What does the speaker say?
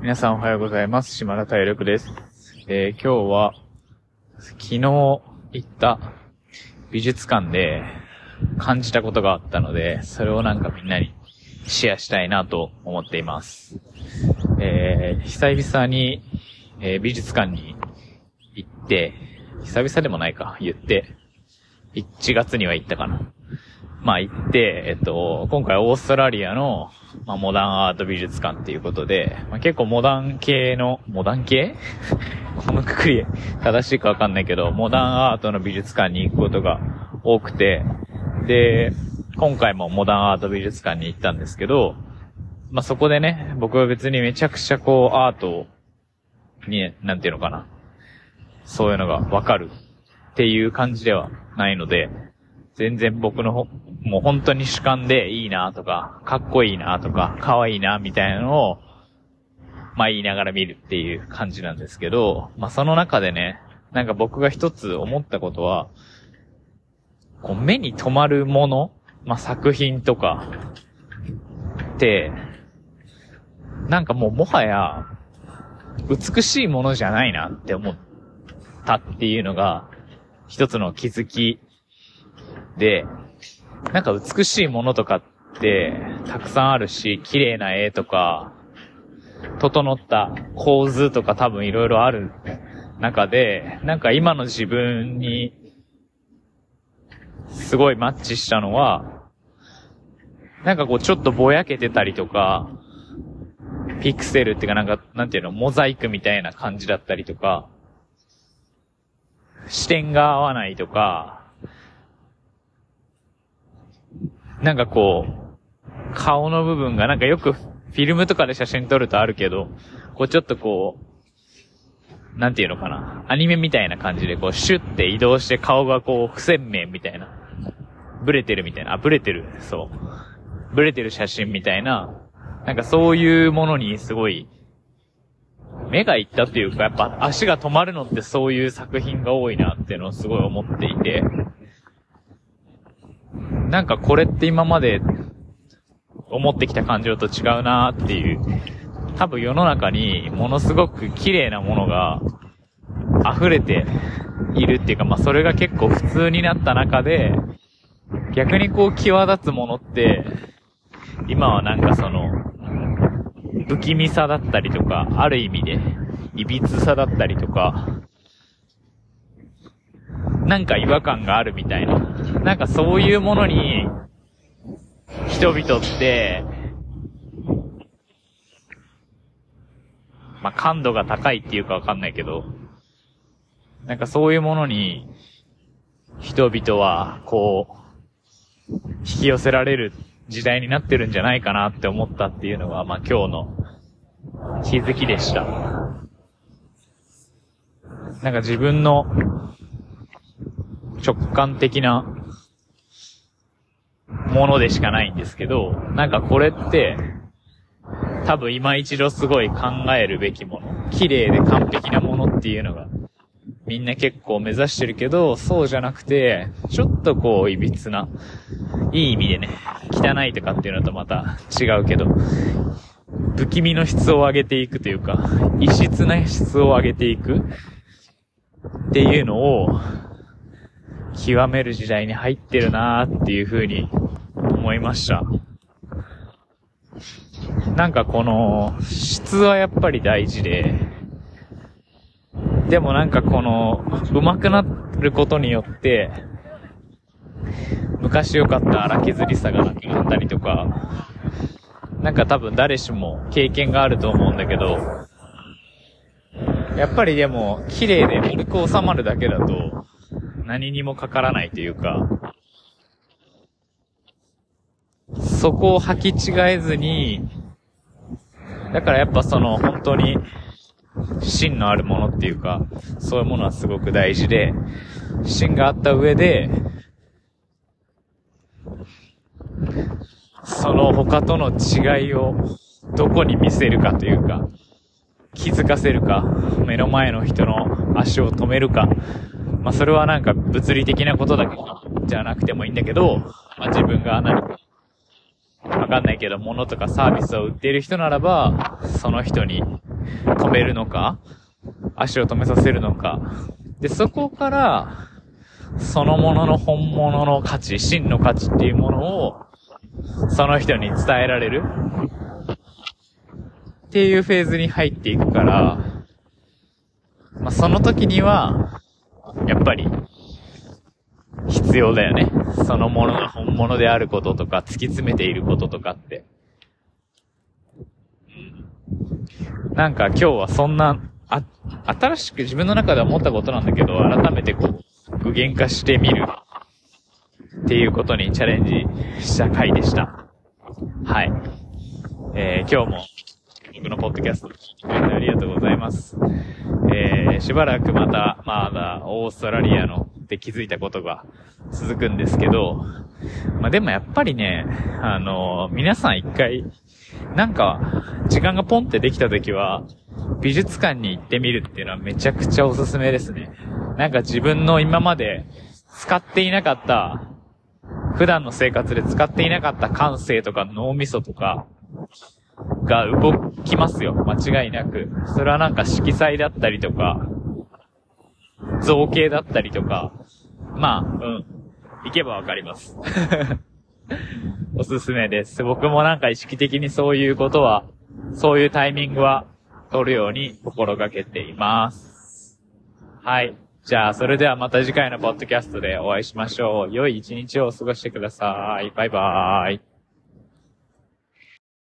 皆さんおはようございます。島田体力です。えー今日は、昨日行った美術館で感じたことがあったので、それをなんかみんなにシェアしたいなと思っています。えー久々に、えー美術館に行って、久々でもないか、言って、1月には行ったかな。まあ行って、えっと、今回オーストラリアの、まあ、モダンアート美術館っていうことで、まあ、結構モダン系の、モダン系？このくくり正しいかわかんないけど、モダンアートの美術館に行くことが多くて、で、今回もモダンアート美術館に行ったんですけど、まあ、そこでね、僕は別にめちゃくちゃこうアートに、なんていうのかな。そういうのがわかるっていう感じではないので、全然僕のほ、もう本当に主観でいいなとか、かっこいいなとか、可愛いなみたいなのを、まあ言いながら見るっていう感じなんですけど、まあその中でね、なんか僕が一つ思ったことは、こう目に留まるもの、まあ作品とか、って、なんかもうもはや、美しいものじゃないなって思ったっていうのが、一つの気づきで、なんか美しいものとかって、たくさんあるし、綺麗な絵とか、整った構図とか多分いろいろある中で、なんか今の自分に、すごいマッチしたのは、なんかこうちょっとぼやけてたりとか、ピクセルっていうかなんか、なんていうの、モザイクみたいな感じだったりとか、視点が合わないとか、なんかこう、顔の部分がなんかよくフィルムとかで写真撮るとあるけど、こうちょっとこう、なんていうのかな。アニメみたいな感じでこうシュッて移動して顔がこう不鮮明みたいな。ブレてるみたいな。あ、ブレてる。そう。ブレてる写真みたいな。なんかそういうものにすごい、目がいったっていうか、やっぱ足が止まるのってそういう作品が多いなっていうのをすごい思っていて、なんかこれって今まで思ってきた感情と違うなっていう、多分世の中にものすごく綺麗なものが溢れているっていうか、まあそれが結構普通になった中で、逆にこう際立つものって、今はなんかその、不気味さだったりとか、ある意味で、歪さだったりとか、なんか違和感があるみたいな。なんかそういうものに、人々って、まあ、感度が高いっていうかわかんないけど、なんかそういうものに、人々は、こう、引き寄せられる時代になってるんじゃないかなって思ったっていうのが、まあ、今日の気づきでした。なんか自分の直感的なものでしかないんですけど、なんかこれって、多分今一度すごい考えるべきもの。綺麗で完璧なものっていうのが、みんな結構目指してるけど、そうじゃなくて、ちょっとこう、歪な、いい意味でね、汚いとかっていうのとまた違うけど、不気味の質を上げていくというか、異質な質を上げていくっていうのを、極める時代に入ってるなーっていう風に思いました。なんかこの質はやっぱり大事で、でもなんかこの上手くなることによって、昔良かった荒削りさがなくなったりとか、なんか多分誰しも経験があると思うんだけど、やっぱりでも綺麗で丸く収まるだけだと、何にもかからないというか、そこを履き違えずに、だからやっぱその本当に芯のあるものっていうか、そういうものはすごく大事で、芯があった上で、その他との違いをどこに見せるかというか、気づかせるか、目の前の人の足を止めるか、まあそれはなんか物理的なことだけじゃなくてもいいんだけど、まあ自分が何か、わかんないけど、物とかサービスを売っている人ならば、その人に止めるのか、足を止めさせるのか。で、そこから、そのものの本物の価値、真の価値っていうものを、その人に伝えられるっていうフェーズに入っていくから、まあ、その時には、やっぱり、必要だよね。そのものが本物であることとか、突き詰めていることとかって。なんか今日はそんな、あ、新しく自分の中では思ったことなんだけど、改めてこう、具現化してみるっていうことにチャレンジした回でした。はい。えー、今日も僕のポッドキャスト聞いてくれてありがとうございます。えー、しばらくまた、まだオーストラリアので気づいたことが続くんですけど、まあ、でもやっぱりね、あのー、皆さん一回、なんか、時間がポンってできた時は、美術館に行ってみるっていうのはめちゃくちゃおすすめですね。なんか自分の今まで使っていなかった、普段の生活で使っていなかった感性とか脳みそとか、が動きますよ。間違いなく。それはなんか色彩だったりとか、造形だったりとか、まあ、うん。行けばわかります。おすすめです。僕もなんか意識的にそういうことは、そういうタイミングは取るように心がけています。はい。じゃあ、それではまた次回のポッドキャストでお会いしましょう。良い一日をお過ごしてください。バイバーイ。